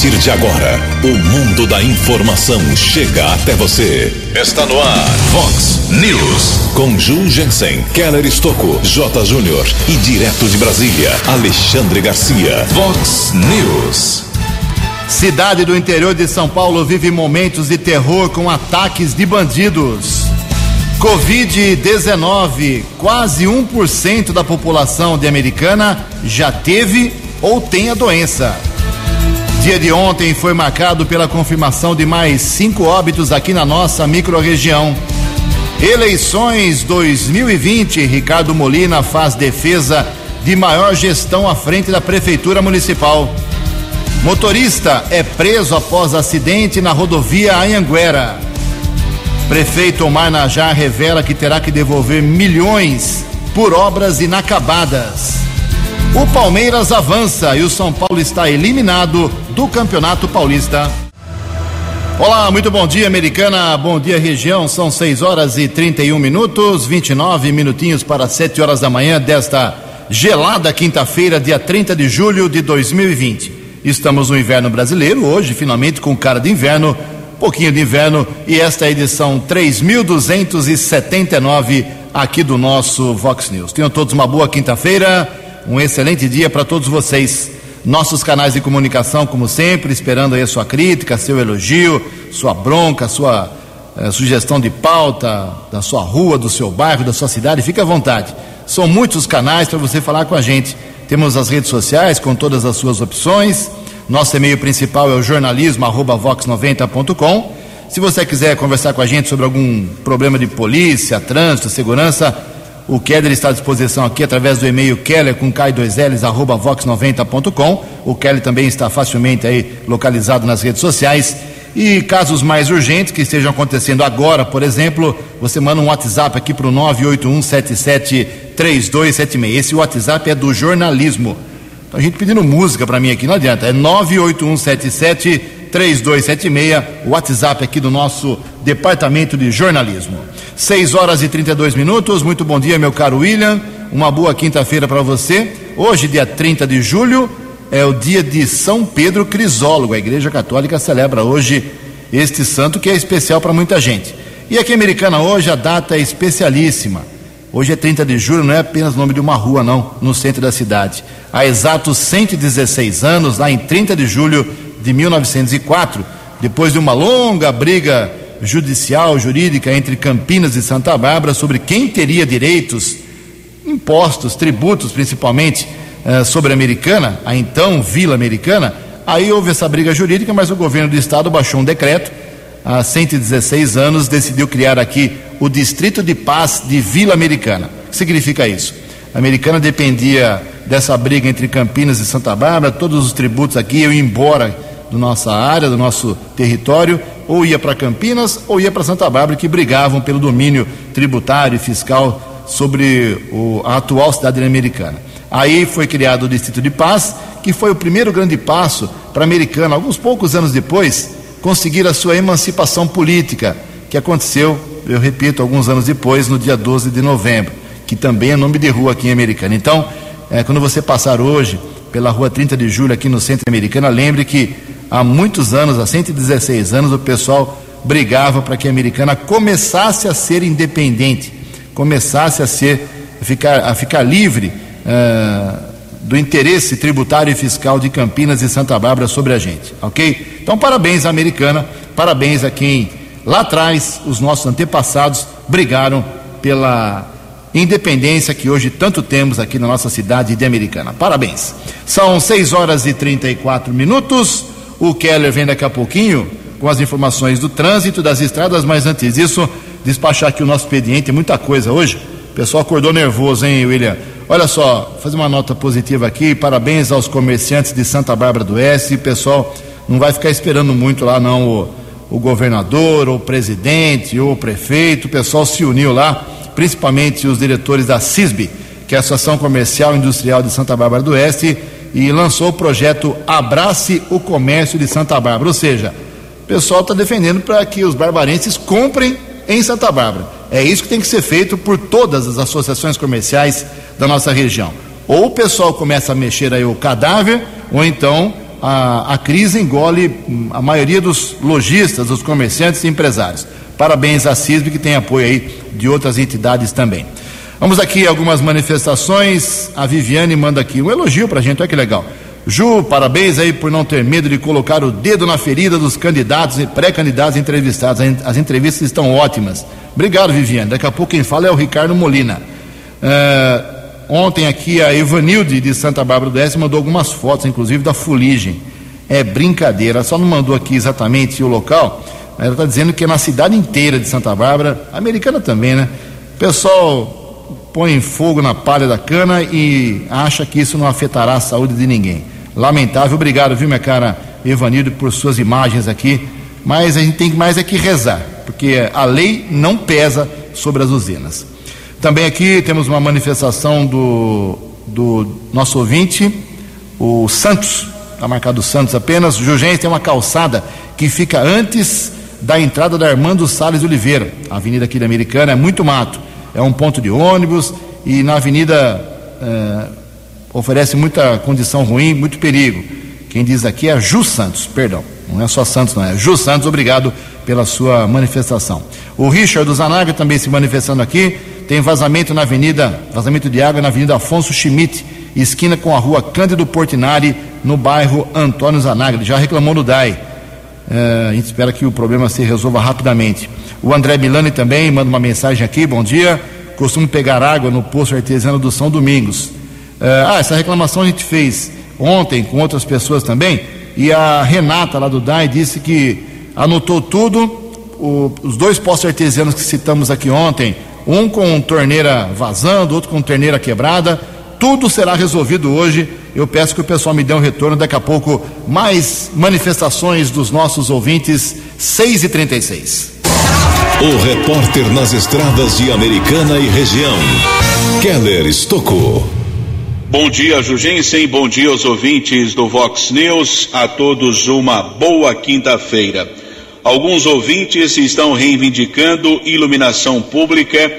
partir de agora, o mundo da informação chega até você. Está no ar, Fox News. Com Ju Jensen, Keller Estocco, J. Júnior e direto de Brasília, Alexandre Garcia. Fox News. Cidade do interior de São Paulo vive momentos de terror com ataques de bandidos. Covid-19, quase 1% da população de Americana já teve ou tem a doença. Dia de ontem foi marcado pela confirmação de mais cinco óbitos aqui na nossa microrregião. Eleições 2020, Ricardo Molina faz defesa de maior gestão à frente da Prefeitura Municipal. Motorista é preso após acidente na rodovia Anhanguera. Prefeito Omar Najar revela que terá que devolver milhões por obras inacabadas. O Palmeiras avança e o São Paulo está eliminado do Campeonato Paulista. Olá, muito bom dia, americana. Bom dia, região. São 6 horas e 31 minutos, 29 minutinhos para 7 horas da manhã desta gelada quinta-feira, dia 30 de julho de 2020. Estamos no inverno brasileiro, hoje, finalmente com cara de inverno, pouquinho de inverno, e esta é a edição 3279 aqui do nosso Vox News. Tenham todos uma boa quinta-feira, um excelente dia para todos vocês. Nossos canais de comunicação, como sempre, esperando aí a sua crítica, seu elogio, sua bronca, sua eh, sugestão de pauta da sua rua, do seu bairro, da sua cidade, fique à vontade. São muitos canais para você falar com a gente. Temos as redes sociais com todas as suas opções. Nosso e-mail principal é o jornalismo@vox90.com. Se você quiser conversar com a gente sobre algum problema de polícia, trânsito, segurança, o Keller está à disposição aqui através do e-mail keller com k2ls arroba vox90.com. O Keller também está facilmente aí localizado nas redes sociais. E casos mais urgentes que estejam acontecendo agora, por exemplo, você manda um WhatsApp aqui para o 981773276. Esse WhatsApp é do jornalismo. Então, a gente pedindo música para mim aqui, não adianta. É 981773276, o WhatsApp aqui do nosso departamento de jornalismo. 6 horas e 32 minutos. Muito bom dia, meu caro William. Uma boa quinta-feira para você. Hoje, dia 30 de julho, é o dia de São Pedro Crisólogo. A Igreja Católica celebra hoje este santo que é especial para muita gente. E aqui em Americana hoje a data é especialíssima. Hoje é 30 de julho, não é apenas o nome de uma rua, não, no centro da cidade. Há exatos 116 anos, lá em 30 de julho de 1904, depois de uma longa briga judicial, jurídica entre Campinas e Santa Bárbara sobre quem teria direitos, impostos, tributos principalmente, eh, sobre a Americana, a então Vila Americana. Aí houve essa briga jurídica, mas o governo do estado baixou um decreto, há 116 anos, decidiu criar aqui o Distrito de Paz de Vila Americana. O que significa isso? A Americana dependia dessa briga entre Campinas e Santa Bárbara, todos os tributos aqui iam embora da nossa área, do nosso território, ou ia para Campinas ou ia para Santa Bárbara, que brigavam pelo domínio tributário e fiscal sobre o, a atual cidade americana. Aí foi criado o Distrito de Paz, que foi o primeiro grande passo para a americana, alguns poucos anos depois, conseguir a sua emancipação política, que aconteceu, eu repito, alguns anos depois, no dia 12 de novembro, que também é nome de rua aqui em Americana. Então, é, quando você passar hoje pela rua 30 de julho aqui no centro americana, lembre que há muitos anos, há 116 anos, o pessoal brigava para que a americana começasse a ser independente, começasse a ser a ficar, a ficar livre uh, do interesse tributário e fiscal de Campinas e Santa Bárbara sobre a gente, ok? Então, parabéns à americana, parabéns a quem lá atrás os nossos antepassados brigaram pela independência que hoje tanto temos aqui na nossa cidade de Americana. Parabéns. São 6 horas e 34 minutos. O Keller vem daqui a pouquinho com as informações do trânsito, das estradas, mas antes disso, despachar aqui o nosso expediente, muita coisa hoje. O pessoal acordou nervoso, hein, William? Olha só, fazer uma nota positiva aqui, parabéns aos comerciantes de Santa Bárbara do Oeste. Pessoal, não vai ficar esperando muito lá, não, o, o governador, ou o presidente, ou o prefeito. O pessoal se uniu lá, principalmente os diretores da CISB, que é a Associação Comercial e Industrial de Santa Bárbara do Oeste e lançou o projeto Abrace o Comércio de Santa Bárbara. Ou seja, o pessoal está defendendo para que os barbarenses comprem em Santa Bárbara. É isso que tem que ser feito por todas as associações comerciais da nossa região. Ou o pessoal começa a mexer aí o cadáver, ou então a, a crise engole a maioria dos lojistas, dos comerciantes e empresários. Parabéns à CISB, que tem apoio aí de outras entidades também. Vamos aqui algumas manifestações. A Viviane manda aqui um elogio para a gente, olha que legal. Ju, parabéns aí por não ter medo de colocar o dedo na ferida dos candidatos e pré-candidatos entrevistados. As entrevistas estão ótimas. Obrigado, Viviane. Daqui a pouco quem fala é o Ricardo Molina. Uh, ontem aqui a Evanilde de Santa Bárbara do Oeste mandou algumas fotos, inclusive da fuligem. É brincadeira, só não mandou aqui exatamente o local. Ela está dizendo que é na cidade inteira de Santa Bárbara, americana também, né? Pessoal põe fogo na palha da cana e acha que isso não afetará a saúde de ninguém. Lamentável, obrigado, viu, minha cara Evanildo, por suas imagens aqui. Mas a gente tem mais é que rezar, porque a lei não pesa sobre as usinas. Também aqui temos uma manifestação do, do nosso ouvinte, o Santos, está marcado Santos apenas. Jurgens tem uma calçada que fica antes da entrada da Armando Salles Oliveira, avenida aqui da Americana, é muito mato é um ponto de ônibus e na avenida é, oferece muita condição ruim, muito perigo. Quem diz aqui é Ju Santos, perdão, não é só Santos, não é. Ju Santos, obrigado pela sua manifestação. O Richard Zanaga também se manifestando aqui. Tem vazamento na avenida, vazamento de água na avenida Afonso Schmidt, esquina com a rua Cândido Portinari, no bairro Antônio Zanaga. Já reclamou no DAI. É, a gente espera que o problema se resolva rapidamente. O André Milani também manda uma mensagem aqui, bom dia. Costumo pegar água no poço artesiano do São Domingos. Uh, ah, essa reclamação a gente fez ontem com outras pessoas também. E a Renata lá do DAI disse que anotou tudo. O, os dois poços artesianos que citamos aqui ontem, um com torneira vazando, outro com torneira quebrada. Tudo será resolvido hoje. Eu peço que o pessoal me dê um retorno daqui a pouco. Mais manifestações dos nossos ouvintes, 6 e 36 o repórter nas estradas de Americana e região, Keller Estocou. Bom dia, Jugensen. Bom dia aos ouvintes do Vox News. A todos uma boa quinta-feira. Alguns ouvintes estão reivindicando iluminação pública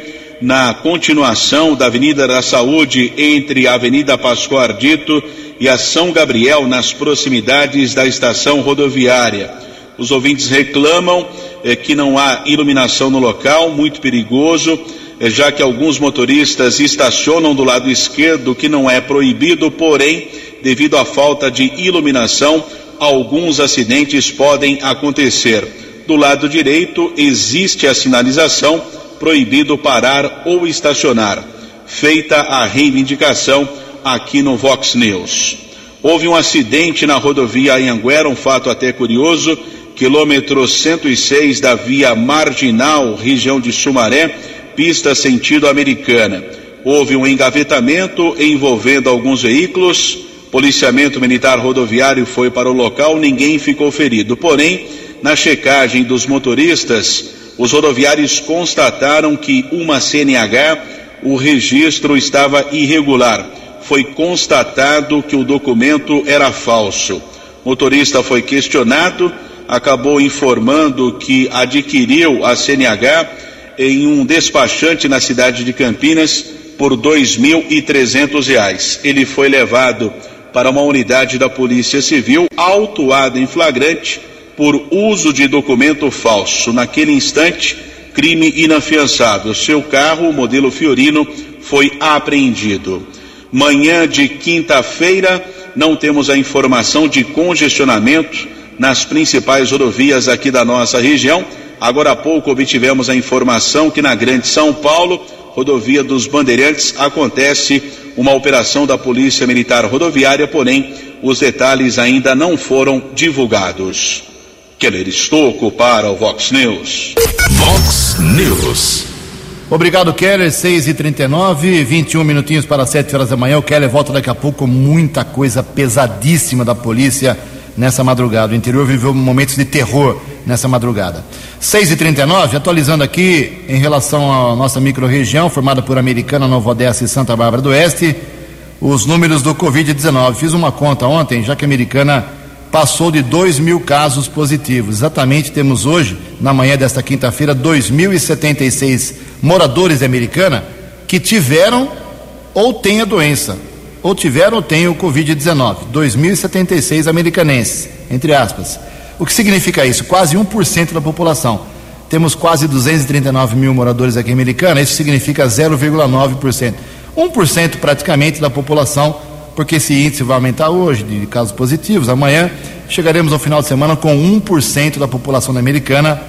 na continuação da Avenida da Saúde entre a Avenida Pascoal Ardito e a São Gabriel, nas proximidades da estação rodoviária. Os ouvintes reclamam é, que não há iluminação no local, muito perigoso, é, já que alguns motoristas estacionam do lado esquerdo, que não é proibido, porém, devido à falta de iluminação, alguns acidentes podem acontecer. Do lado direito existe a sinalização proibido parar ou estacionar. Feita a reivindicação aqui no Vox News. Houve um acidente na rodovia Anhanguera, um fato até curioso quilômetro 106 da via marginal, região de Sumaré, pista sentido americana. Houve um engavetamento envolvendo alguns veículos. Policiamento militar rodoviário foi para o local, ninguém ficou ferido. Porém, na checagem dos motoristas, os rodoviários constataram que uma CNH, o registro estava irregular. Foi constatado que o documento era falso. O motorista foi questionado acabou informando que adquiriu a CNH em um despachante na cidade de Campinas por R$ 2.300. Ele foi levado para uma unidade da Polícia Civil, autuado em flagrante por uso de documento falso. Naquele instante, crime inafiançável. Seu carro, modelo Fiorino, foi apreendido. Manhã de quinta-feira, não temos a informação de congestionamento nas principais rodovias aqui da nossa região. Agora há pouco obtivemos a informação que na Grande São Paulo, rodovia dos Bandeirantes, acontece uma operação da Polícia Militar Rodoviária, porém os detalhes ainda não foram divulgados. Keller Estocco para o Vox News. Vox News. Obrigado, Keller. 6 e 39 21 minutinhos para 7 horas da manhã. O Keller volta daqui a pouco com muita coisa pesadíssima da polícia nessa madrugada. O interior viveu momentos de terror nessa madrugada. 6h39, atualizando aqui em relação à nossa microrregião, formada por Americana, Nova Odessa e Santa Bárbara do Oeste, os números do Covid-19. Fiz uma conta ontem, já que a Americana passou de 2 mil casos positivos. Exatamente, temos hoje, na manhã desta quinta-feira, 2.076 moradores da Americana que tiveram ou têm a doença. ou tiveram ou têm o Covid-19, 2.076 americanenses, entre aspas. O que significa isso? Quase 1% da população. Temos quase 239 mil moradores aqui em Americana, isso significa 0,9%. 1% praticamente da população, porque esse índice vai aumentar hoje de casos positivos. Amanhã chegaremos ao final de semana com 1% da população americana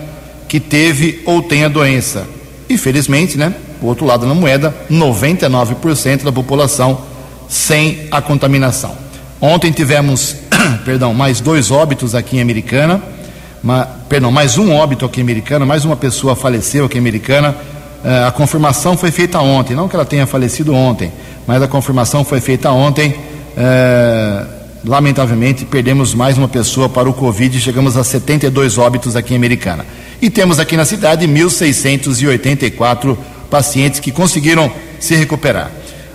que teve ou tem a doença. E felizmente, né, o outro lado da moeda, 99% da população sem a contaminação. Ontem tivemos, perdão, mais dois óbitos aqui em Americana, uma, perdão, mais um óbito aqui em Americana, mais uma pessoa faleceu aqui em Americana. Uh, a confirmação foi feita ontem, não que ela tenha falecido ontem, mas a confirmação foi feita ontem. Uh, lamentavelmente, perdemos mais uma pessoa para o Covid, chegamos a 72 óbitos aqui em Americana. E temos aqui na cidade 1.684 pacientes que conseguiram se recuperar.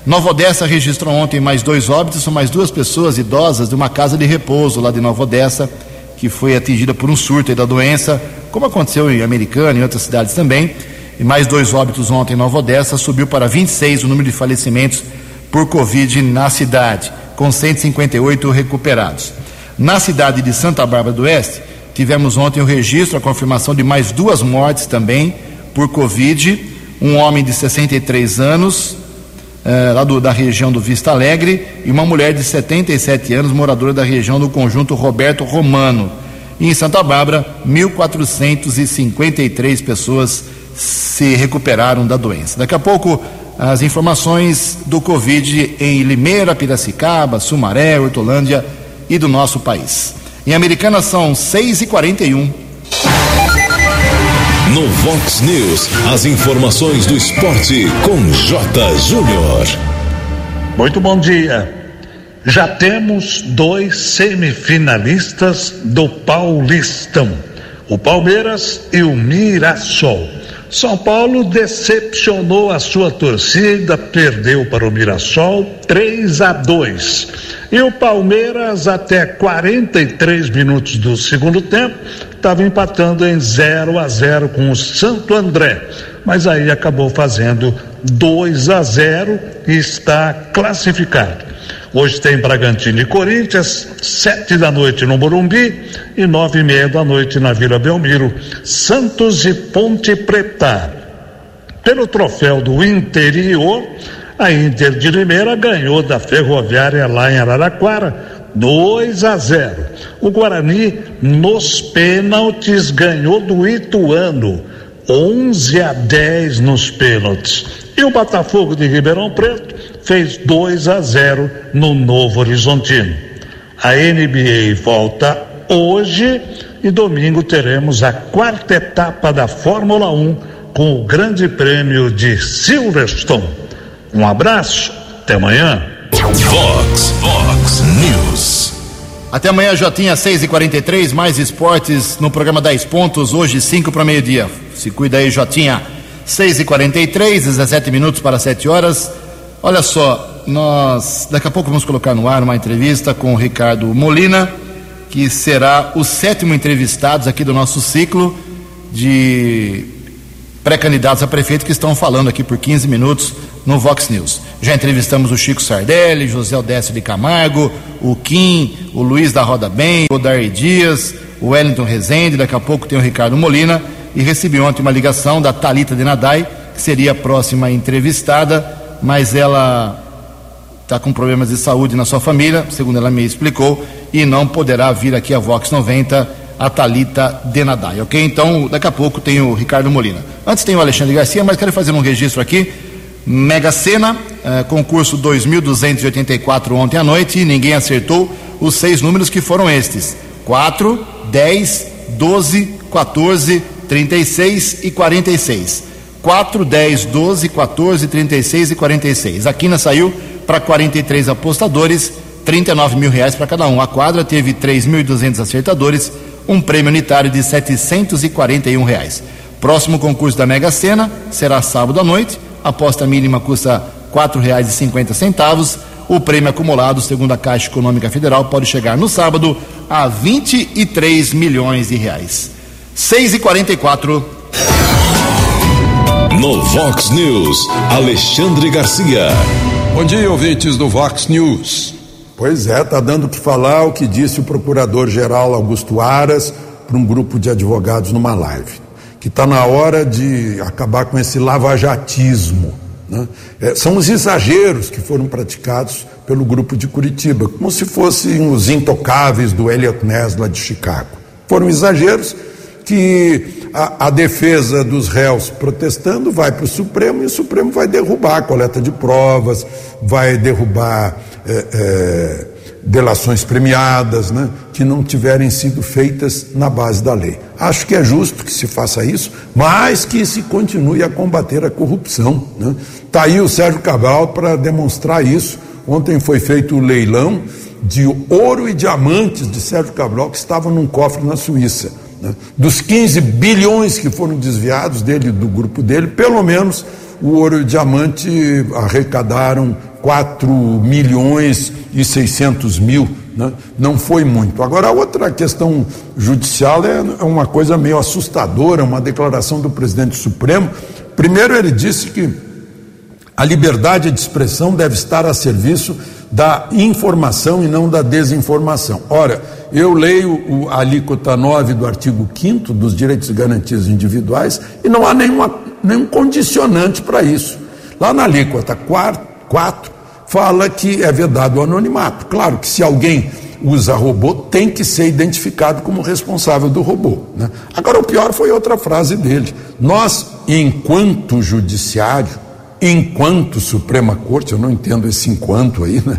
Nova Odessa registrou ontem mais dois óbitos, são mais duas pessoas idosas de uma casa de repouso lá de Nova Odessa, que foi atingida por um surto da doença, como aconteceu em Americana e outras cidades também. E mais dois óbitos ontem em Nova Odessa, subiu para 26 o número de falecimentos por Covid na cidade, com 158 recuperados. Na cidade de Santa Bárbara do Oeste, tivemos ontem o registro, a confirmação de mais duas mortes também por Covid. Um homem de 63 anos, eh, lá do, da região do Vista Alegre, e uma mulher de 77 anos, moradora da região do conjunto Roberto Romano. E em Santa Bárbara, 1.453 pessoas se recuperaram da doença. Daqui a pouco, as informações do Covid em Limeira, Piracicaba, Sumaré, Hortolândia e do nosso país. Em Americana são 6h41. No Vox News, as informações do esporte com J. Júnior. Muito bom dia. Já temos dois semifinalistas do Paulistão: o Palmeiras e o Mirassol. São Paulo decepcionou a sua torcida, perdeu para o Mirassol 3 a 2. E o Palmeiras, até 43 minutos do segundo tempo, estava empatando em 0 a 0 com o Santo André. Mas aí acabou fazendo 2 a 0 e está classificado. Hoje tem Bragantino e Corinthians, sete da noite no Morumbi e nove e meia da noite na Vila Belmiro, Santos e Ponte Preta. Pelo troféu do interior, a Inter de Limeira ganhou da Ferroviária lá em Araraquara 2 a 0. O Guarani nos pênaltis ganhou do Ituano 11 a 10 nos pênaltis. E o Botafogo de Ribeirão Preto fez 2 a 0 no Novo Horizontino. A NBA volta hoje e domingo teremos a quarta etapa da Fórmula 1 com o Grande Prêmio de Silverstone. Um abraço, até amanhã. Fox, Fox News. Até amanhã, Jotinha, 6h43, mais esportes no programa 10 pontos, hoje 5 para meio-dia. Se cuida aí, Jotinha. 6h43, 17 minutos para 7 horas. Olha só, nós daqui a pouco vamos colocar no ar uma entrevista com o Ricardo Molina, que será o sétimo entrevistado aqui do nosso ciclo de pré-candidatos a prefeito que estão falando aqui por 15 minutos no Vox News. Já entrevistamos o Chico Sardelli, José Odécio de Camargo, o Kim, o Luiz da Roda Bem, o Dari Dias, o Wellington Rezende, daqui a pouco tem o Ricardo Molina, e recebi ontem uma ligação da Talita de Nadai, que seria a próxima entrevistada, mas ela está com problemas de saúde na sua família, segundo ela me explicou, e não poderá vir aqui a Vox 90 a Talita Denadai, ok? Então, daqui a pouco tem o Ricardo Molina. Antes tem o Alexandre Garcia, mas quero fazer um registro aqui. Mega Sena, eh, concurso 2.284 ontem à noite, e ninguém acertou os seis números que foram estes: 4, 10, 12, 14, 36 e 46. 4, 10, 12, 14, 36 e 46. A quina saiu para 43 apostadores, 39 mil reais para cada um. A quadra teve 3.200 acertadores, um prêmio unitário de 741 reais. Próximo concurso da Mega Sena será sábado à noite. A aposta mínima custa R$ 4,50. O prêmio acumulado, segundo a Caixa Econômica Federal, pode chegar no sábado a 23 milhões de reais. 6 e 44 No Vox News, Alexandre Garcia. Bom dia, ouvintes do Vox News. Pois é, está dando o que falar o que disse o procurador-geral Augusto Aras para um grupo de advogados numa live. Que está na hora de acabar com esse lavajatismo. Né? É, são os exageros que foram praticados pelo grupo de Curitiba, como se fossem os intocáveis do Elliot Ness lá de Chicago. Foram exageros que a, a defesa dos réus protestando vai para o Supremo e o Supremo vai derrubar a coleta de provas, vai derrubar é, é, delações premiadas, né, que não tiverem sido feitas na base da lei. Acho que é justo que se faça isso, mas que se continue a combater a corrupção. Está né? Tá aí o Sérgio Cabral para demonstrar isso. Ontem foi feito o leilão de ouro e diamantes de Sérgio Cabral que estavam num cofre na Suíça. Né? Dos 15 bilhões que foram desviados dele, do grupo dele, pelo menos o ouro e o diamante arrecadaram 4 milhões e 600 mil, né? não foi muito. Agora, a outra questão judicial é, é uma coisa meio assustadora, uma declaração do presidente Supremo. Primeiro, ele disse que a liberdade de expressão deve estar a serviço da informação e não da desinformação. Ora, eu leio a alíquota 9 do artigo 5 dos direitos e garantias individuais e não há nenhuma, nenhum condicionante para isso. Lá na alíquota 4, 4 fala que é vedado o anonimato. Claro que se alguém usa robô, tem que ser identificado como responsável do robô. Né? Agora, o pior foi outra frase dele. Nós, enquanto judiciário, enquanto Suprema Corte, eu não entendo esse enquanto aí, né?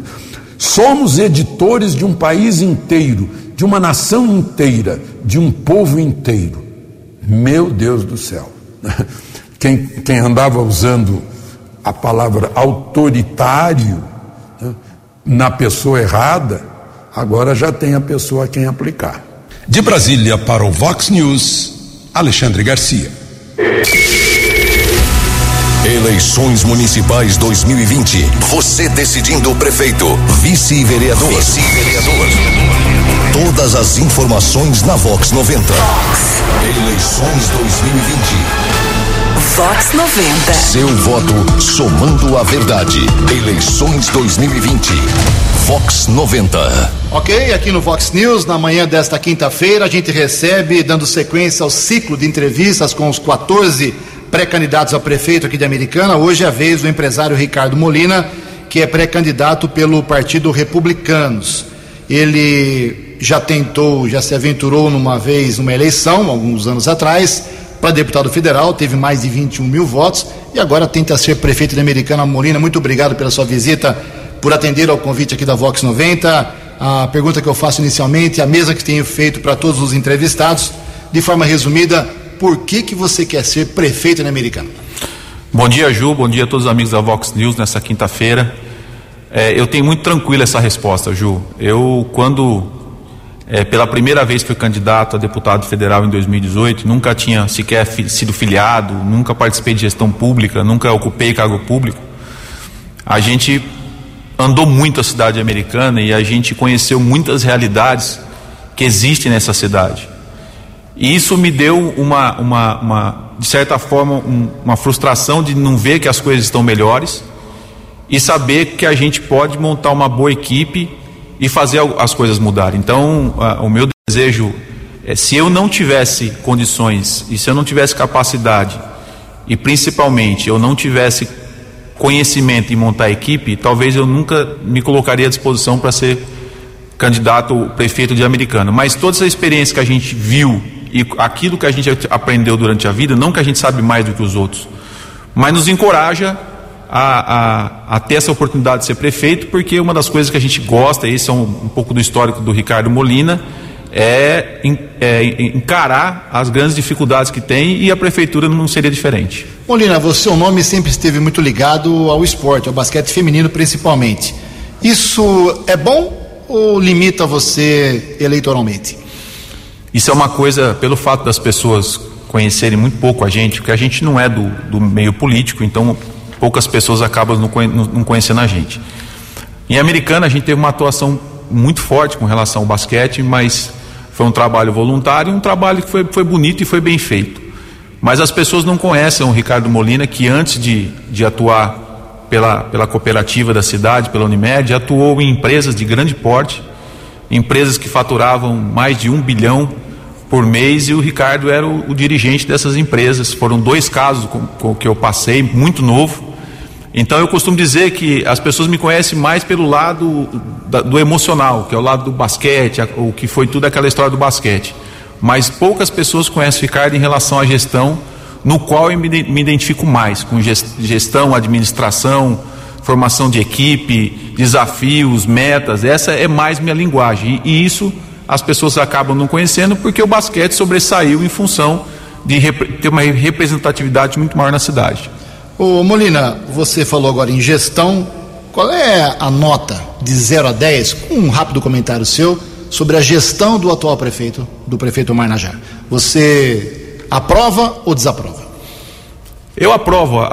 Somos editores de um país inteiro, de uma nação inteira, de um povo inteiro. Meu Deus do céu. Quem, quem andava usando a palavra autoritário né, na pessoa errada, agora já tem a pessoa a quem aplicar. De Brasília para o Vox News, Alexandre Garcia. Eleições Municipais 2020. Você decidindo o prefeito, vice-vereador. Vice-vereador. Todas as informações na Vox 90. Vox. Eleições 2020. Vox 90. Seu voto somando a verdade. Eleições 2020. Vox 90. Ok, aqui no Vox News, na manhã desta quinta-feira, a gente recebe, dando sequência ao ciclo de entrevistas com os 14 pré-candidatos a prefeito aqui de Americana. Hoje é a vez do empresário Ricardo Molina, que é pré-candidato pelo Partido Republicanos. Ele já tentou, já se aventurou numa vez numa eleição, alguns anos atrás, para deputado federal, teve mais de 21 mil votos e agora tenta ser prefeito de Americana. Molina, muito obrigado pela sua visita, por atender ao convite aqui da Vox 90. A pergunta que eu faço inicialmente, a mesa que tenho feito para todos os entrevistados, de forma resumida, por que, que você quer ser prefeito na Americana? Bom dia, Ju. Bom dia a todos os amigos da Vox News nessa quinta-feira. É, eu tenho muito tranquila essa resposta, Ju. Eu, quando é, pela primeira vez fui candidato a deputado federal em 2018, nunca tinha sequer fi, sido filiado, nunca participei de gestão pública, nunca ocupei cargo público. A gente andou muito a cidade americana e a gente conheceu muitas realidades que existem nessa cidade. E isso me deu uma, uma, uma de certa forma, um, uma frustração de não ver que as coisas estão melhores e saber que a gente pode montar uma boa equipe e fazer as coisas mudarem. Então, o meu desejo é se eu não tivesse condições e se eu não tivesse capacidade e principalmente eu não tivesse conhecimento em montar equipe, talvez eu nunca me colocaria à disposição para ser candidato prefeito de Americana. Mas toda essa experiência que a gente viu e aquilo que a gente aprendeu durante a vida, não que a gente sabe mais do que os outros, mas nos encoraja a, a, a ter essa oportunidade de ser prefeito, porque uma das coisas que a gente gosta, esse é um, um pouco do histórico do Ricardo Molina, é, é, encarar as grandes dificuldades que tem e a prefeitura não seria diferente. Molina, você, seu nome sempre esteve muito ligado ao esporte, ao basquete feminino principalmente. Isso é bom ou limita você eleitoralmente? Isso é uma coisa, pelo fato das pessoas conhecerem muito pouco a gente, porque a gente não é do, do meio político, então poucas pessoas acabam não conhecendo a gente. Em Americana, a gente teve uma atuação muito forte com relação ao basquete, mas foi um trabalho voluntário, um trabalho que foi, foi bonito e foi bem feito. Mas as pessoas não conhecem o Ricardo Molina, que antes de, de atuar pela, pela cooperativa da cidade, pela Unimed, atuou em empresas de grande porte, empresas que faturavam mais de um bilhão por mês e o Ricardo era o, o dirigente dessas empresas. Foram dois casos com, com que eu passei, muito novo. Então eu costumo dizer que as pessoas me conhecem mais pelo lado da, do emocional, que é o lado do basquete, a, o que foi tudo aquela história do basquete. Mas poucas pessoas conhecem o Ricardo em relação à gestão, no qual eu me, me identifico mais, com gestão, administração, formação de equipe, desafios, metas. Essa é mais minha linguagem. E, isso as pessoas acabam não conhecendo porque o basquete sobressaiu em função de ter uma representatividade muito maior na cidade. Ô Molina, você falou agora em gestão. Qual é a nota de 0 a 10, com um rápido comentário seu, sobre a gestão do atual prefeito, do prefeito Omar Najar? Você aprova ou desaprova? Eu aprovo a,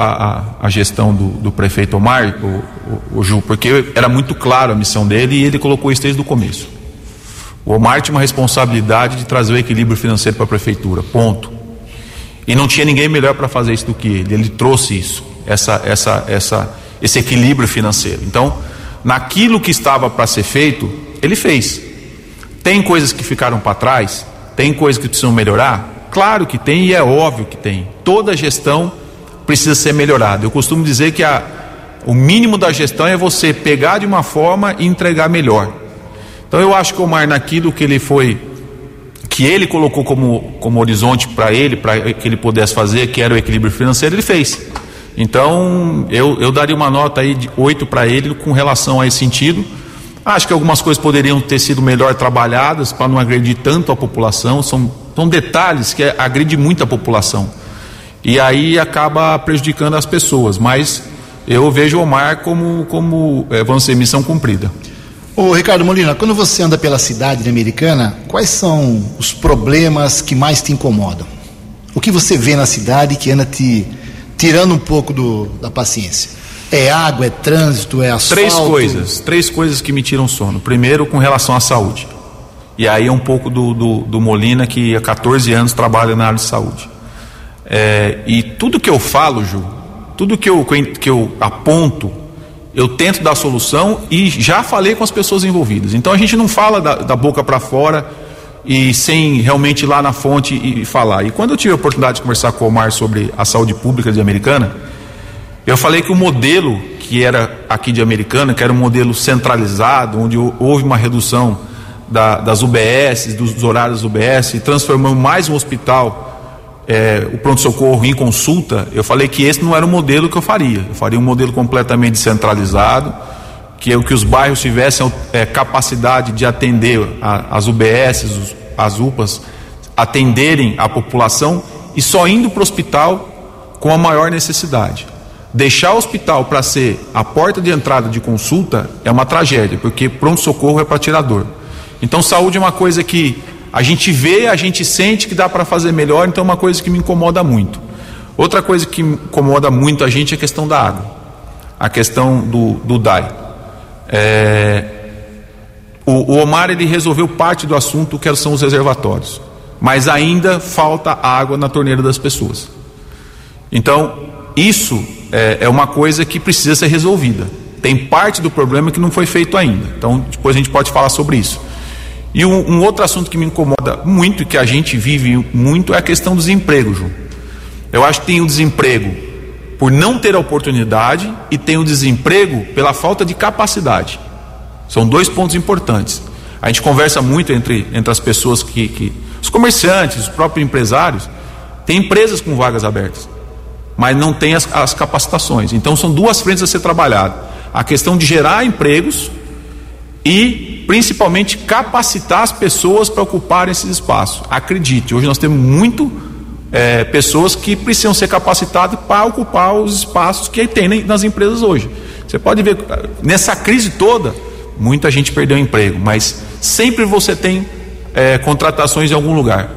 a, a gestão do, do, prefeito Omar, o, o, o Ju, porque era muito claro a missão dele e ele colocou isso desde o começo. O Omar tinha uma responsabilidade de trazer o equilíbrio financeiro para a prefeitura, ponto. E não tinha ninguém melhor para fazer isso do que ele. Ele trouxe isso, essa, essa, essa, esse equilíbrio financeiro. Então, naquilo que estava para ser feito, ele fez. Tem coisas que ficaram para trás, tem coisas que precisam melhorar. Claro que tem e é óbvio que tem. Toda gestão precisa ser melhorada. Eu costumo dizer que a, o mínimo da gestão é você pegar de uma forma e entregar melhor. Então eu acho que o Omar naquilo que ele foi que ele colocou como, como horizonte para ele, para que ele pudesse fazer, que era o equilíbrio financeiro, ele fez. Então, eu, eu daria uma nota aí de 8 para ele com relação a esse sentido. Acho que algumas coisas poderiam ter sido melhor trabalhadas para não agredir tanto a população. São, são detalhes que agridem muito a população. E aí acaba prejudicando as pessoas. Mas eu vejo o Omar como, como é, vamos dizer, missão cumprida. Ô Ricardo Molina, quando você anda pela cidade americana, quais são os problemas que mais te incomodam? O que você vê na cidade que anda te tirando um pouco do, da paciência? É água, é trânsito, é asfalto? Três coisas, três coisas que me tiram sono. Primeiro, com relação à saúde. E aí é um pouco do, do, do Molina, que há 14 anos trabalha na área de saúde. É, e tudo que eu falo, Ju, tudo que eu, que eu aponto eu tento dar solução e já falei com as pessoas envolvidas. Então a gente não fala da, da boca para fora e sem realmente ir lá na fonte e, e, falar. E quando eu tive a oportunidade de conversar com o Omar sobre a saúde pública de Americana, eu falei que o modelo que era aqui de Americana, que era um modelo centralizado, onde houve uma redução da, das UBS, dos horários UBS, transformamos mais um hospital é, o pronto-socorro em consulta, eu falei que esse não era o modelo que eu faria. Eu faria um modelo completamente centralizado, que é o que os bairros tivessem é, capacidade de atender a, as UBS, as UPAs, atenderem a população e só indo para o hospital com a maior necessidade. Deixar o hospital para ser a porta de entrada de consulta é uma tragédia, porque pronto-socorro é para tirador. Então, saúde é uma coisa que a gente vê, a gente sente que dá para fazer melhor, então é uma coisa que me incomoda muito. Outra coisa que incomoda muito a gente é a questão da água, a questão do, do DAI. É, o, o, Omar ele resolveu parte do assunto que são os reservatórios, mas ainda falta água na torneira das pessoas. Então, isso é, é uma coisa que precisa ser resolvida. Tem parte do problema que não foi feito ainda. Então, depois a gente pode falar sobre isso. E um, um, outro assunto que me incomoda muito e que a gente vive muito é a questão dos empregos, Ju. Eu acho que tem o desemprego por não ter oportunidade e tem o desemprego pela falta de capacidade. São dois pontos importantes. A gente conversa muito entre, entre as pessoas que, que. Os comerciantes, os próprios empresários, tem empresas com vagas abertas, mas não tem as, as capacitações. Então são duas frentes a ser trabalhado. A questão de gerar empregos e principalmente capacitar as pessoas para ocuparem esses espaços. Acredite, hoje nós temos muito é, pessoas que precisam ser capacitadas para ocupar os espaços que tem nas empresas hoje. Você pode ver, nessa crise toda, muita gente perdeu emprego, mas sempre você tem é, contratações em algum lugar.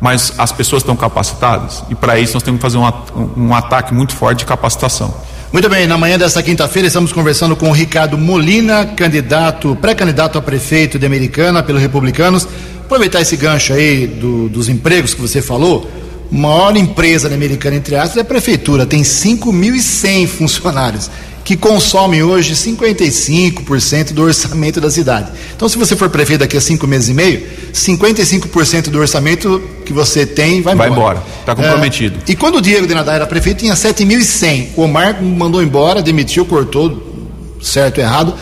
Mas as pessoas estão capacitadas e para isso nós temos que fazer um, um ataque muito forte de capacitação. Muito bem, na manhã desta quinta-feira estamos conversando com o Ricardo Molina, candidato, pré-candidato a prefeito de Americana pelo Republicanos. Aproveitar esse gancho aí do, dos empregos que você falou. Maior empresa da Americana, entre aspas, é a prefeitura, tem 5.100 funcionários. Que consomem hoje 55% do orçamento da cidade. Então, se você for prefeito daqui a cinco meses e meio, 55% do orçamento que você tem vai embora. Vai embora, está comprometido. É, e quando o Diego de Nadar era prefeito, tinha 7.100. O Omar mandou embora, demitiu, cortou, certo ou errado,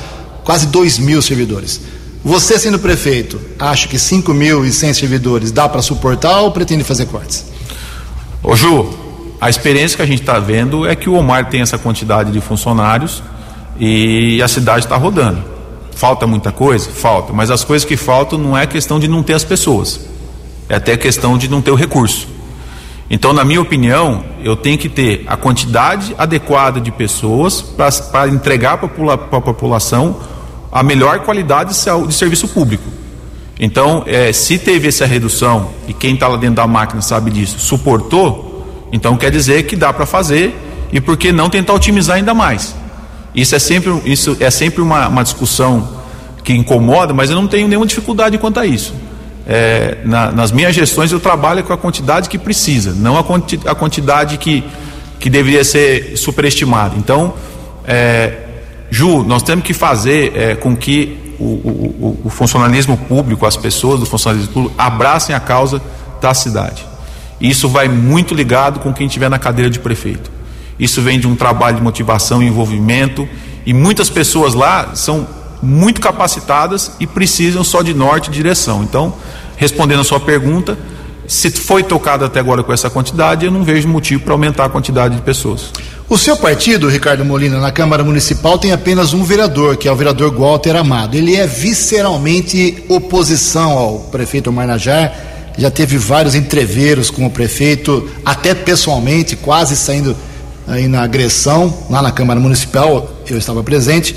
quase 2 mil servidores. Você, sendo prefeito, acha que 5.100 servidores dá para suportar ou pretende fazer cortes? Ô Ju, a experiência que a gente está vendo é que o Omar tem essa quantidade de funcionários e a cidade está rodando. Falta muita coisa? Falta. Mas as coisas que faltam não é questão de não ter as pessoas, é até questão de não ter o recurso. Então, na minha opinião, eu tenho que ter a quantidade adequada de pessoas para entregar para a população a melhor qualidade de, serviço público. Então, é, se teve essa redução e quem está lá dentro da máquina sabe disso, suportou, então quer dizer que dá para fazer e por que não tentar otimizar ainda mais? Isso é sempre, isso é sempre uma, uma discussão que incomoda, mas eu não tenho nenhuma dificuldade quanto a isso. É, na, nas minhas gestões eu trabalho com a quantidade que precisa, não a, quanti, a quantidade que, que deveria ser superestimada. Então, é, Ju, nós temos que fazer é, com que o, o, o funcionalismo público, as pessoas do funcionalismo público, abracem a causa da cidade. Isso vai muito ligado com quem estiver na cadeira de prefeito. Isso vem de um trabalho de motivação e envolvimento, e muitas pessoas lá são muito capacitadas e precisam só de norte e direção. Então, respondendo a sua pergunta, se foi tocado até agora com essa quantidade, eu não vejo motivo para aumentar a quantidade de pessoas. O seu partido, Ricardo Molina, na Câmara Municipal tem apenas um vereador, que é o vereador Walter Amado. Ele é visceralmente oposição ao prefeito Marnajar já teve vários entreveros com o prefeito, até pessoalmente, quase saindo aí na agressão, lá na Câmara Municipal, eu estava presente.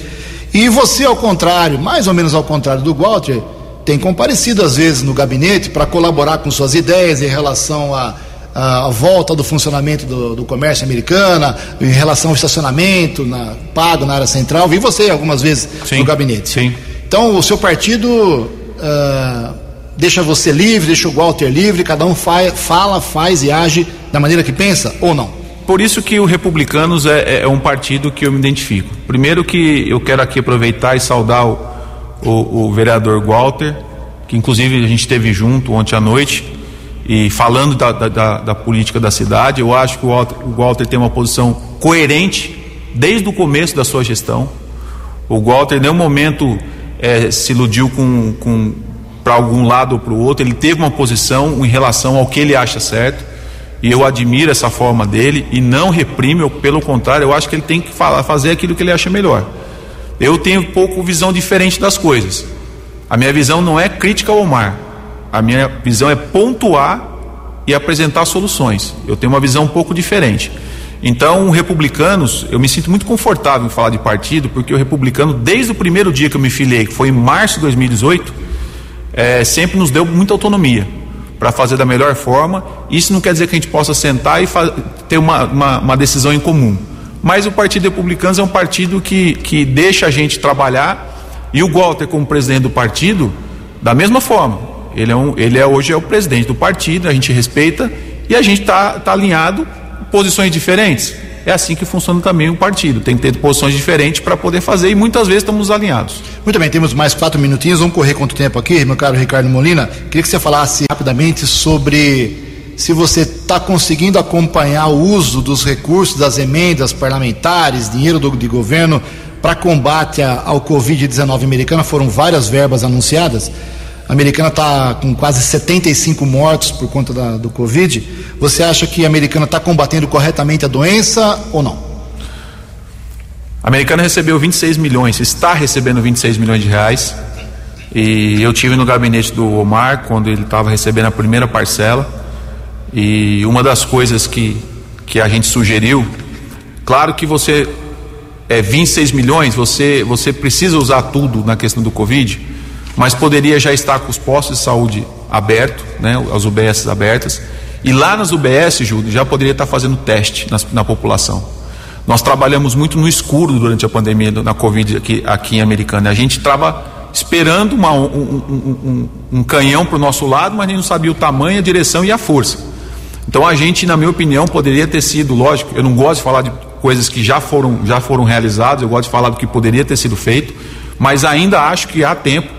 E você, ao contrário, mais ou menos ao contrário do Walter, tem comparecido às vezes no gabinete para colaborar com suas ideias em relação à a, a, volta do funcionamento do, do, comércio americano, em relação ao estacionamento na, pago na área central. Vi você algumas vezes sim, no gabinete. Sim. Então, o seu partido. Uh, deixa você livre, deixa o Walter livre, cada um fa fala, faz e age da maneira que pensa ou não? Por isso que o Republicanos é, é, é, um partido que eu me identifico. Primeiro que eu quero aqui aproveitar e saudar o, o, o vereador Walter, que inclusive a gente esteve junto ontem à noite, e falando da, da, da, política da cidade, eu acho que o Walter, o Walter tem uma posição coerente desde o começo da sua gestão. O Walter em nenhum momento é, se iludiu com, com para algum lado ou para o outro, ele teve uma posição em relação ao que ele acha certo, e eu admiro essa forma dele e não reprime, pelo contrário, eu acho que ele tem que falar, fazer aquilo que ele acha melhor. Eu tenho um pouco visão diferente das coisas. A minha visão não é crítica ao Omar, a minha visão é pontuar e apresentar soluções. Eu tenho uma visão um pouco diferente. Então, republicanos, eu me sinto muito confortável em falar de partido, porque o republicano, desde o primeiro dia que eu me filiei, que foi em março de 2018, é, sempre nos deu muita autonomia para fazer da melhor forma. Isso não quer dizer que a gente possa sentar e ter uma, uma, uma, decisão em comum. Mas o Partido Republicano é um partido que, que deixa a gente trabalhar e o Walter, como presidente do partido, da mesma forma. Ele é, um, ele é hoje é o presidente do partido, a gente respeita e a gente está tá alinhado, posições diferentes é assim que funciona também o partido. Tem que ter posições diferentes para poder fazer e muitas vezes estamos alinhados. Muito bem, temos mais quatro minutinhos. Vamos correr quanto tempo aqui, meu caro Ricardo Molina. Queria que você falasse rapidamente sobre se você está conseguindo acompanhar o uso dos recursos das emendas parlamentares, dinheiro do, de governo para combate ao Covid-19 americana. Foram várias verbas anunciadas. A americana está com quase 75 mortos por conta da, do Covid. Você acha que a americana está combatendo corretamente a doença ou não? A americana recebeu 26 milhões, está recebendo 26 milhões de reais. E eu tive no gabinete do Omar quando ele estava recebendo a primeira parcela. E uma das coisas que, que a gente sugeriu, claro que você é 26 milhões, você, você precisa usar tudo na questão do Covid mas poderia já estar com os postos de saúde abertos, né, as UBS abertas, e lá nas UBS, Júlio, já poderia estar fazendo teste na, na população. Nós trabalhamos muito no escuro durante a pandemia na Covid aqui, aqui em Americana. A gente estava esperando uma, um, um, um, um, canhão para o nosso lado, mas a gente não sabia o tamanho, a direção e a força. Então a gente, na minha opinião, poderia ter sido, lógico, eu não gosto de falar de coisas que já foram, já foram realizadas, eu gosto de falar do que poderia ter sido feito, mas ainda acho que há tempo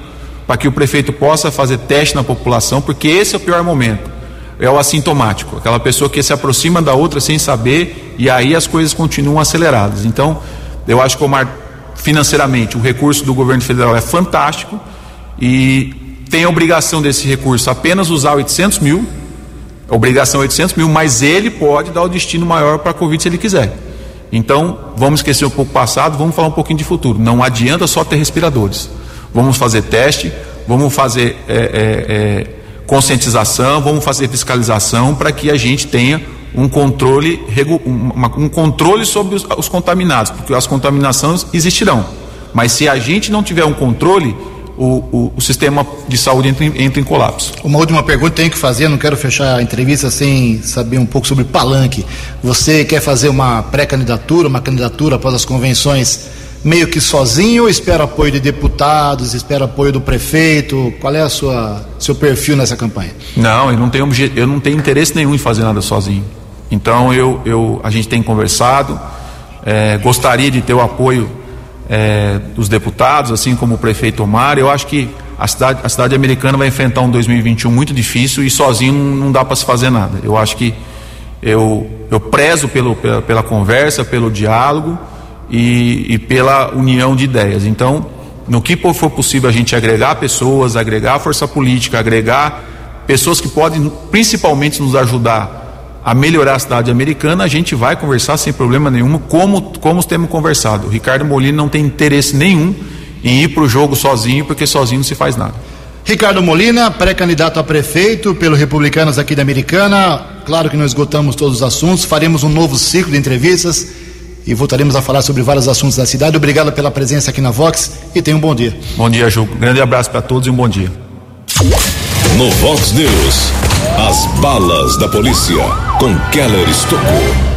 para que o prefeito possa fazer teste na população, porque esse é o pior momento. É o assintomático, aquela pessoa que se aproxima da outra sem saber e aí as coisas continuam aceleradas. Então, eu acho que, Omar, financeiramente, o recurso do governo federal é fantástico e tem a obrigação desse recurso apenas usar 800 mil, obrigação 800 mil, mas ele pode dar o destino maior para a Covid se ele quiser. Então, vamos esquecer um pouco o passado, vamos falar um pouquinho de futuro. Não adianta só ter respiradores. Vamos fazer teste, vamos fazer é, é, é, conscientização, vamos fazer fiscalização para que a gente tenha um controle, um controle sobre os, os contaminados, porque as contaminações existirão. Mas se a gente não tiver um controle, o, o, o, sistema de saúde entra em, entra em, colapso. Uma última pergunta tenho que fazer, não quero fechar a entrevista sem saber um pouco sobre palanque. Você quer fazer uma pré-candidatura, uma candidatura após as convenções meio que sozinho ou espera apoio de deputados, espera apoio do prefeito? Qual é a sua seu perfil nessa campanha? Não, eu não tenho eu não tenho interesse nenhum em fazer nada sozinho. Então eu, eu a gente tem conversado, é, gostaria de ter o apoio é, dos deputados, assim como o prefeito Omar. Eu acho que a cidade, a cidade americana vai enfrentar um 2021 muito difícil e sozinho não, dá para se fazer nada. Eu acho que eu, eu prezo pelo, pela, pela conversa, pelo diálogo e, e, pela união de ideias. Então, no que for possível a gente agregar pessoas, agregar força política, agregar pessoas que podem principalmente nos ajudar a melhorar a cidade americana, a gente vai conversar sem problema nenhum, como, como temos conversado. O Ricardo Molina não tem interesse nenhum em ir para o jogo sozinho, porque sozinho não se faz nada. Ricardo Molina, pré-candidato a prefeito pelo Republicanos aqui da Americana. Claro que não esgotamos todos os assuntos, faremos um novo ciclo de entrevistas e voltaremos a falar sobre vários assuntos da cidade. Obrigado pela presença aqui na Vox e tenha um bom dia. Bom dia, Ju. Grande abraço para todos e um bom dia. No Vox News, as balas da polícia com Keller Estocou.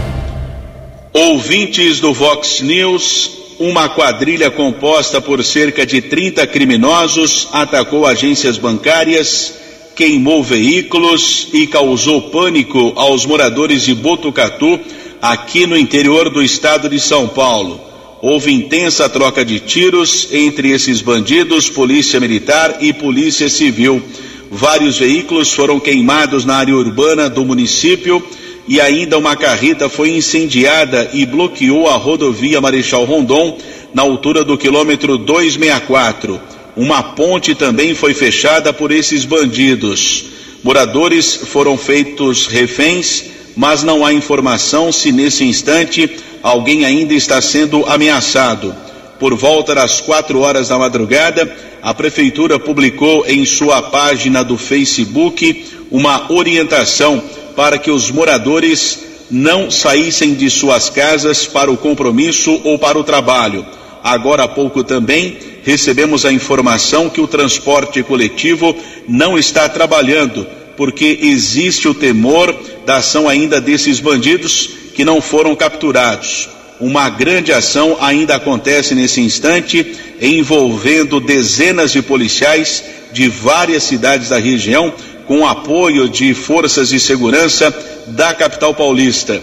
Ouvintes do Vox News, uma quadrilha composta por cerca de 30 criminosos atacou agências bancárias, queimou veículos e causou pânico aos moradores de Botucatu, aqui no interior do estado de São Paulo. Houve intensa troca de tiros entre esses bandidos, polícia militar e polícia civil. Vários veículos foram queimados na área urbana do município e ainda uma carreta foi incendiada e bloqueou a rodovia Marechal Rondon na altura do quilômetro 264. Uma ponte também foi fechada por esses bandidos. Moradores foram feitos reféns, mas não há informação se nesse instante alguém ainda está sendo ameaçado. Por volta das quatro horas da madrugada, a Prefeitura publicou em sua página do Facebook uma orientação para que os moradores não saíssem de suas casas para o compromisso ou para o trabalho. Agora há pouco também recebemos a informação que o transporte coletivo não está trabalhando, porque existe o temor da ação ainda desses bandidos que não foram capturados. Uma grande ação ainda acontece nesse instante, envolvendo dezenas de policiais de várias cidades da região, com apoio de forças de segurança da capital paulista.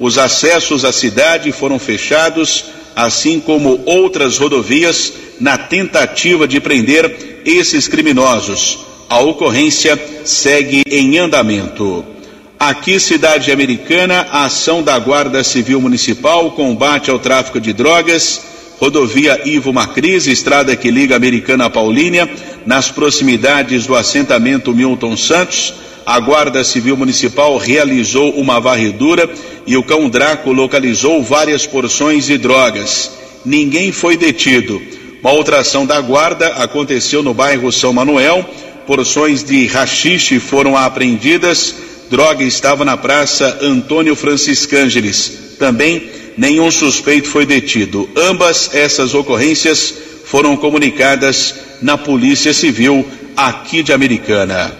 Os acessos à cidade foram fechados, assim como outras rodovias, na tentativa de prender esses criminosos. A ocorrência segue em andamento. Aqui, cidade americana, a ação da Guarda Civil Municipal, combate ao tráfico de drogas, rodovia Ivo Macris, estrada que liga Americana a Paulínia, nas proximidades do assentamento Milton Santos, a Guarda Civil Municipal realizou uma varredura e o cão Draco localizou várias porções de drogas. Ninguém foi detido. Uma outra ação da Guarda aconteceu no bairro São Manuel. Porções de rachixe foram apreendidas droga estava na praça Antônio Franciscângeles. Também nenhum suspeito foi detido. Ambas essas ocorrências foram comunicadas na Polícia Civil aqui de Americana.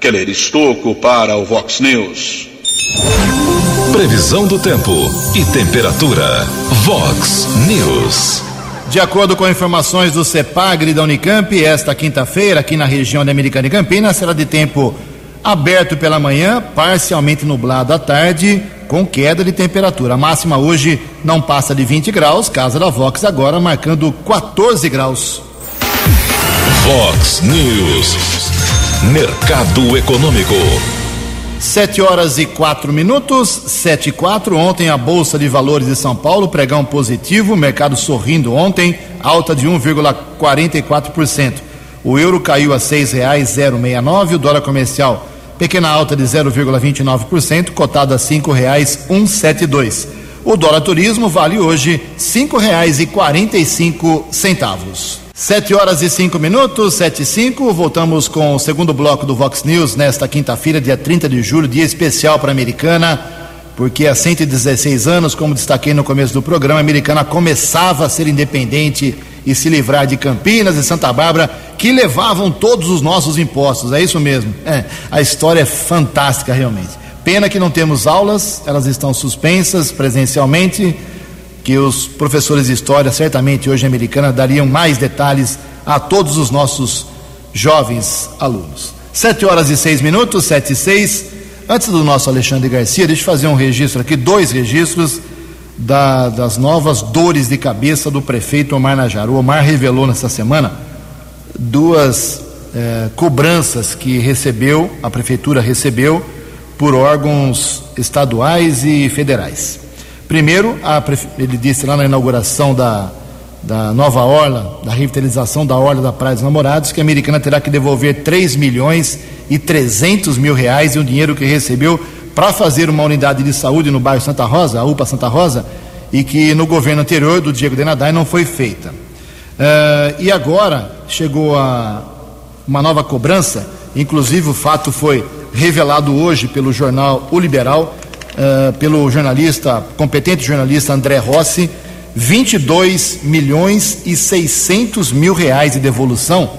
Keller Estocco para o Vox News. Previsão do tempo e temperatura. Vox News. De acordo com informações do CEPAGRE da Unicamp, esta quinta-feira, aqui na região da Americana e Campinas, será de tempo aberto pela manhã, parcialmente nublado à tarde, com queda de temperatura. A máxima hoje não passa de 20 graus, casa da Vox agora marcando 14 graus. Vox News. Mercado Econômico. Sete horas e quatro minutos, sete e quatro. Ontem a Bolsa de Valores de São Paulo, pregão positivo, mercado sorrindo ontem, alta de 1,44%. O euro caiu a seis reais zero meia nove, o dólar comercial pequena alta de 0,29%, cotado a cinco reais um sete dois. O dólar turismo vale hoje cinco reais e quarenta e cinco centavos. Sete horas e cinco minutos, sete e cinco. Voltamos com o segundo bloco do Vox News nesta quinta-feira, dia 30 de julho, dia especial para a Americana, porque há 116 anos, como destaquei no começo do programa, a Americana começava a ser independente e se livrar de Campinas e Santa Bárbara, que levavam todos os nossos impostos. É isso mesmo. É, a história é fantástica, realmente. Pena que não temos aulas, elas estão suspensas presencialmente que os professores de história, certamente hoje americana, dariam mais detalhes a todos os nossos jovens alunos. Sete horas e seis minutos, sete e seis. Antes do nosso Alexandre Garcia, deixa eu fazer um registro aqui, dois registros da, das novas dores de cabeça do prefeito Omar Najar. O Omar revelou nessa semana duas eh, cobranças que recebeu, a prefeitura recebeu, por órgãos estaduais e federais. Primeiro, a, ele disse lá na inauguração da, da nova orla, da revitalização da orla da Praia dos Namorados, que a americana terá que devolver 3 milhões e 300 mil reais e o dinheiro que recebeu para fazer uma unidade de saúde no bairro Santa Rosa, a UPA Santa Rosa, e que no governo anterior do Diego Denadai não foi feita. Uh, e agora chegou a uma nova cobrança, inclusive o fato foi revelado hoje pelo jornal O Liberal, uh, pelo jornalista, competente jornalista André Rossi, 22 milhões e 600 mil reais de devolução,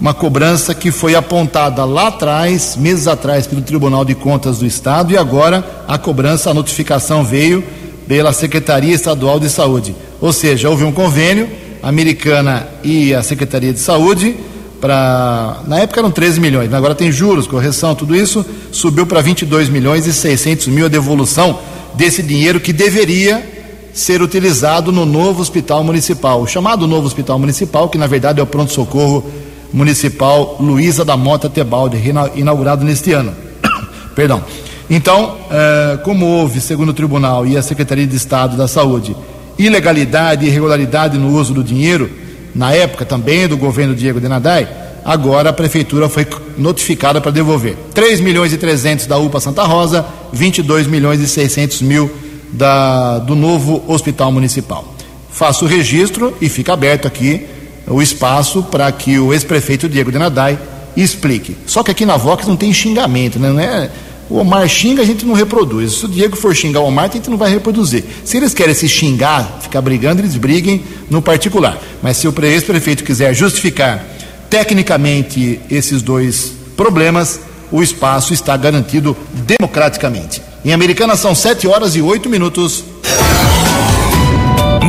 uma cobrança que foi apontada lá atrás, meses atrás, pelo Tribunal de Contas do Estado e agora a cobrança, a notificação veio pela Secretaria Estadual de Saúde. Ou seja, houve um convênio, a Americana e a Secretaria de Saúde, para. Na época eram 13 milhões, agora tem juros, correção, tudo isso, subiu para 22 milhões e 600 mil a devolução desse dinheiro que deveria ser utilizado no novo hospital municipal, o chamado novo hospital municipal, que na verdade é o pronto-socorro municipal Luísa da Mota Tebaldi, inaugurado neste ano. Perdão. Então, eh, como houve, segundo o tribunal e a Secretaria de Estado da Saúde, ilegalidade e irregularidade no uso do dinheiro, na época também do governo Diego Denadai, agora a prefeitura foi notificada para devolver 3 milhões e 300 da UPA Santa Rosa, 22 milhões e 600 mil da, do novo hospital municipal. Faço o registro e fica aberto aqui o espaço para que o ex-prefeito Diego Denadai explique. Só que aqui na Vox não tem xingamento, né? não é o Omar xinga, a gente não reproduz. Se o Diego for xingar o Omar, a gente não vai reproduzir. Se eles querem se xingar, ficar brigando, eles briguem no particular. Mas se o ex-prefeito quiser justificar tecnicamente esses dois problemas, o espaço está garantido democraticamente. Em Americana são 7 horas e 8 minutos.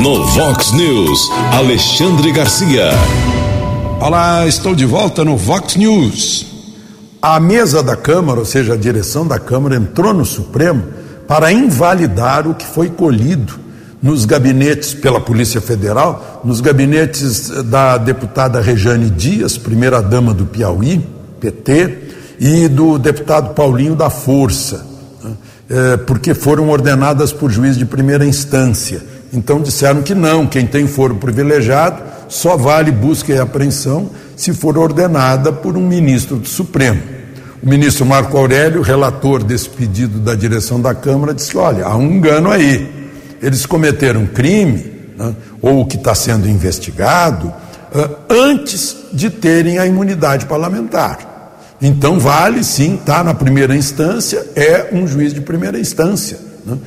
No Vox News, Alexandre Garcia. Olá, estou de volta no Vox News. A mesa da Câmara, ou seja, a direção da Câmara, entrou no Supremo para invalidar o que foi colhido nos gabinetes pela Polícia Federal, nos gabinetes da deputada Rejane Dias, primeira-dama do Piauí, PT, e do deputado Paulinho da Força, é, porque foram ordenadas por juiz de primeira instância. Então disseram que não, quem tem foro privilegiado só vale busca e apreensão se for ordenada por um ministro do Supremo. O ministro Marco Aurélio, relator desse pedido da direção da Câmara, disse: olha, há um engano aí. Eles cometeram crime, né, ou o que está sendo investigado, antes de terem a imunidade parlamentar. Então, vale sim, está na primeira instância, é um juiz de primeira instância. Né?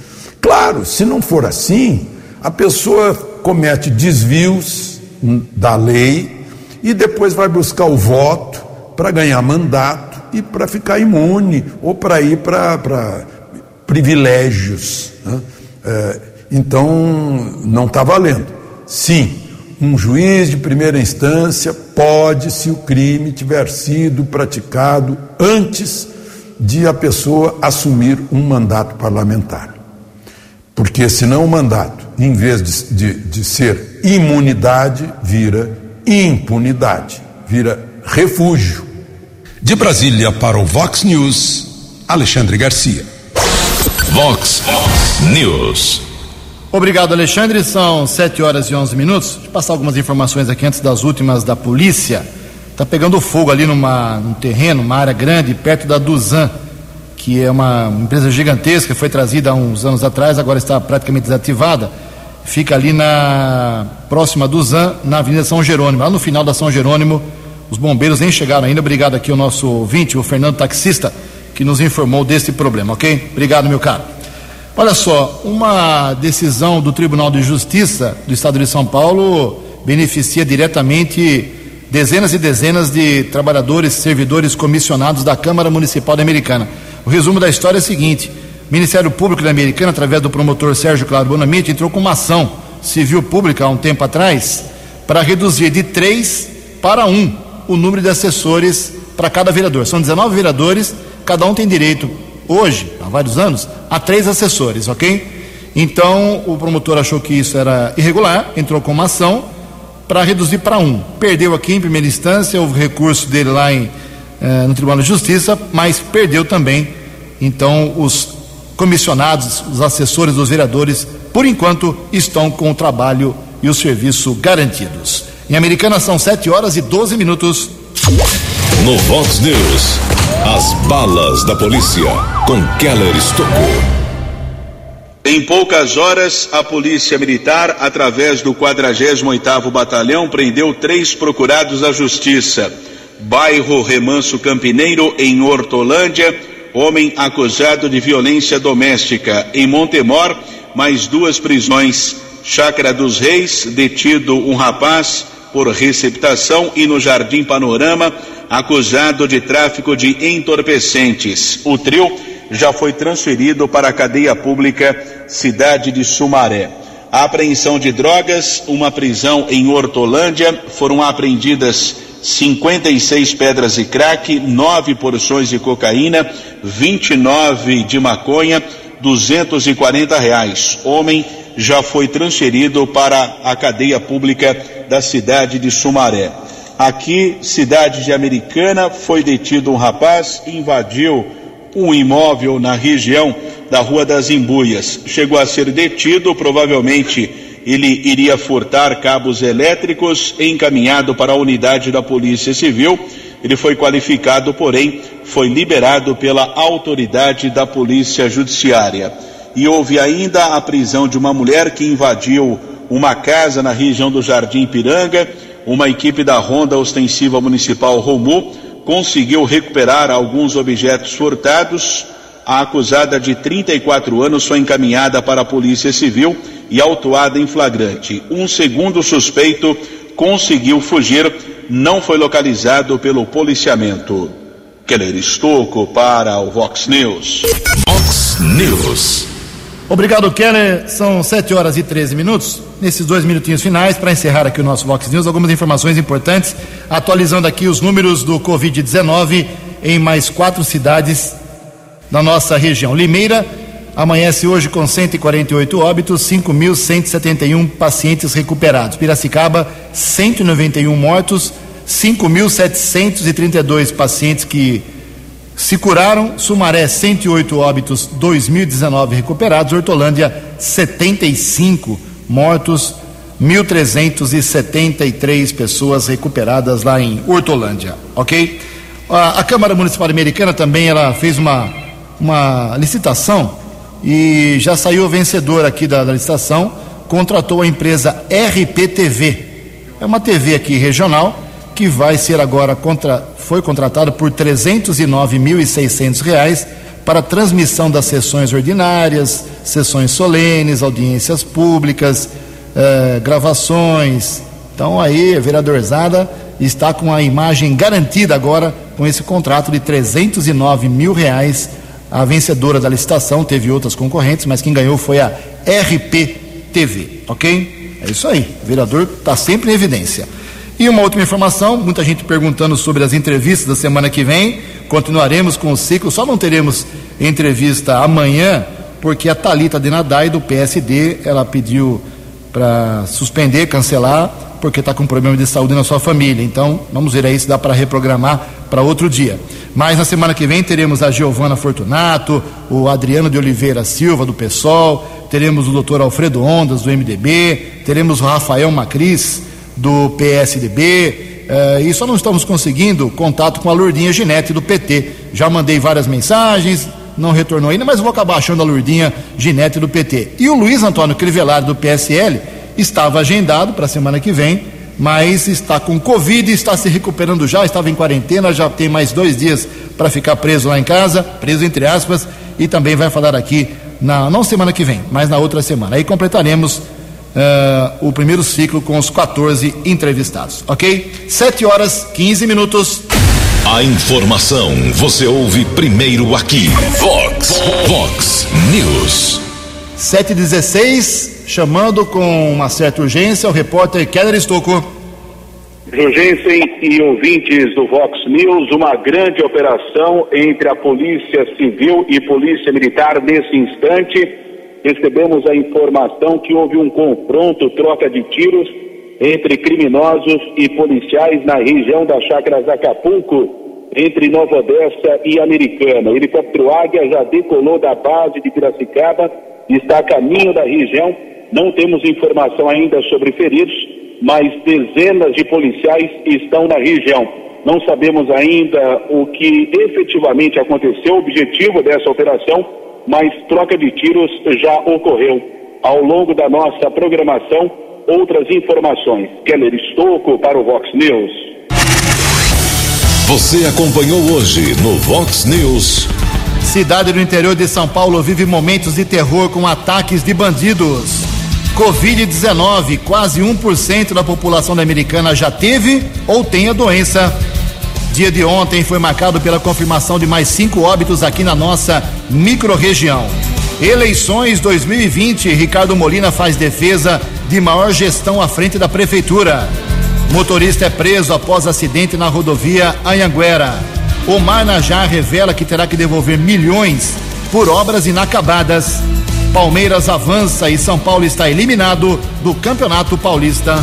Claro, se não for assim, a pessoa comete desvios hum, da lei, e depois vai buscar o voto para ganhar mandato e para ficar imune ou para ir para privilégios. Né? É, então, não está valendo. Sim, um juiz de primeira instância pode, se o crime tiver sido praticado antes de a pessoa assumir um mandato parlamentar. Porque senão o mandato, em vez de, de, de ser imunidade, vira impunidade, vira refúgio. De Brasília para o Vox News, Alexandre Garcia. Vox News. Obrigado, Alexandre. São 7 horas e 11 minutos. Deixa eu passar algumas informações aqui antes das últimas da polícia. Está pegando fogo ali numa, num terreno, uma área grande, perto da Duzan, que é uma empresa gigantesca, foi trazida há uns anos atrás, agora está praticamente desativada. Fica ali na próxima Duzan, na Avenida São Jerônimo. Lá no final da São Jerônimo, os bombeiros nem chegaram ainda. Obrigado aqui ao nosso ouvinte, o Fernando Taxista, que nos informou desse problema, ok? Obrigado, meu caro. Olha só, uma decisão do Tribunal de Justiça do Estado de São Paulo beneficia diretamente dezenas e dezenas de trabalhadores, servidores comissionados da Câmara Municipal da Americana. O resumo da história é o seguinte: o Ministério Público da Americana, através do promotor Sérgio Claro Bonamite, entrou com uma ação civil pública há um tempo atrás para reduzir de três para um o número de assessores para cada vereador. São 19 vereadores, cada um tem direito, hoje, há vários anos, a três assessores, ok? Então o promotor achou que isso era irregular, entrou com uma ação para reduzir para um. Perdeu aqui em primeira instância, houve recurso dele lá em, eh, no Tribunal de Justiça, mas perdeu também. Então, os comissionados, os assessores dos vereadores, por enquanto, estão com o trabalho e o serviço garantidos. Em Americana são 7 horas e 12 minutos. No Vox News, as balas da polícia com Keller Estocou. Em poucas horas, a Polícia Militar, através do 48º Batalhão, prendeu três procurados da Justiça. Bairro Remanso Campineiro, em Hortolândia, homem acusado de violência doméstica. Em Montemor, mais duas prisões. Chácara dos Reis, detido um rapaz por receptação e no Jardim Panorama, acusado de tráfico de entorpecentes. O trio já foi transferido para a cadeia pública cidade de Sumaré. A apreensão de drogas, uma prisão em Hortolândia, foram apreendidas 56 pedras de crack, 9 porções de cocaína, 29 de maconha, 240 reais. Homem já foi transferido para a cadeia pública da cidade de Sumaré. Aqui, cidade de Americana, foi detido um rapaz, invadiu um imóvel na região da Rua das Embuias. Chegou a ser detido, provavelmente ele iria furtar cabos elétricos, encaminhado para a unidade da Polícia Civil. Ele foi qualificado, porém, foi liberado pela autoridade da Polícia Judiciária. E houve ainda a prisão de uma mulher que invadiu uma casa na região do Jardim Piranga. Uma equipe da Ronda Ostensiva Municipal Romu conseguiu recuperar alguns objetos furtados. A acusada de 34 anos foi encaminhada para a Polícia Civil e autuada em flagrante. Um segundo suspeito conseguiu fugir, não foi localizado pelo policiamento. Keller Estocco para o Vox News. Vox News. Obrigado, Keller. São 7 horas e 13 minutos. Nesses dois minutinhos finais, para encerrar aqui o nosso Vox News, algumas informações importantes, atualizando aqui os números do Covid-19 em mais quatro cidades da nossa região. Limeira amanhece hoje com 148 óbitos, 5.171 pacientes recuperados. Piracicaba, 191 mortos, 5.732 pacientes que se curaram. Sumaré, 108 óbitos, 2.019 recuperados. Hortolândia, 75 mortos, 1.373 pessoas recuperadas lá em Hortolândia, ok? A, a Câmara Municipal Americana também ela fez uma, uma licitação e já saiu o vencedor aqui da, da licitação, contratou a empresa RPTV. É uma TV aqui regional que vai ser agora contra, foi contratada por 309.600 reais para transmissão das sessões ordinárias, sessões solenes, audiências públicas, eh, gravações. Então aí, a vereadorzada está com a imagem garantida agora com esse contrato de 309 mil reais. A vencedora da licitação teve outras concorrentes, mas quem ganhou foi a RPTV, ok? É isso aí, o vereador está sempre em evidência. E uma última informação, muita gente perguntando sobre as entrevistas da semana que vem. Continuaremos com o ciclo, só não teremos entrevista amanhã porque a Talita Denadai do PSD, ela pediu para suspender, cancelar, porque está com problema de saúde na sua família. Então, vamos ver aí se dá para reprogramar para outro dia. Mas na semana que vem teremos a Giovana Fortunato, o Adriano de Oliveira Silva, do PSOL, teremos o doutor Alfredo Ondas, do MDB, teremos o Rafael Macris, do PSDB, Uh, e só não estamos conseguindo contato com a Lurdinha Ginete do PT. Já mandei várias mensagens, não retornou ainda, mas vou acabar achando a Lurdinha Ginete do PT. E o Luiz Antônio Crivellari do PSL estava agendado para a semana que vem, mas está com Covid está se recuperando já, estava em quarentena, já tem mais dois dias para ficar preso lá em casa, preso entre aspas, e também vai falar aqui, na, não semana que vem, mas na outra semana. Aí completaremos uh, o primeiro ciclo com os 14 entrevistados, ok? 7 horas 15 minutos. A informação você ouve primeiro aqui. Vox, Vox News. 716, chamando com uma certa urgência o repórter Keller Estocco. Jurgensen e ouvintes do Vox News, uma grande operação entre a Polícia Civil e Polícia Militar nesse instante recebemos a informação que houve um confronto, troca de tiros entre criminosos e policiais na região da Chácara Acapulco, entre Nova Odessa e Americana. O helicóptero Águia já decolou da base de Piracicaba, está a caminho da região. Não temos informação ainda sobre feridos, mas dezenas de policiais estão na região. Não sabemos ainda o que efetivamente aconteceu, o objetivo dessa operação, mas troca de tiros já ocorreu. Ao longo da nossa programação, outras informações. Keller Estocco para o Vox News. Você acompanhou hoje no Vox News. Cidade do interior de São Paulo vive momentos de terror com ataques de bandidos. Covid-19, quase 1% da população americana já teve ou tem a doença. Dia de ontem foi marcado pela confirmação de mais cinco óbitos aqui na nossa microrregião. Eleições 2020, Ricardo Molina faz defesa de maior gestão à frente da prefeitura. Motorista é preso após acidente na rodovia Anhanguera. Omar Najar revela que terá que devolver milhões por obras inacabadas. Palmeiras avança e São Paulo está eliminado do Campeonato Paulista.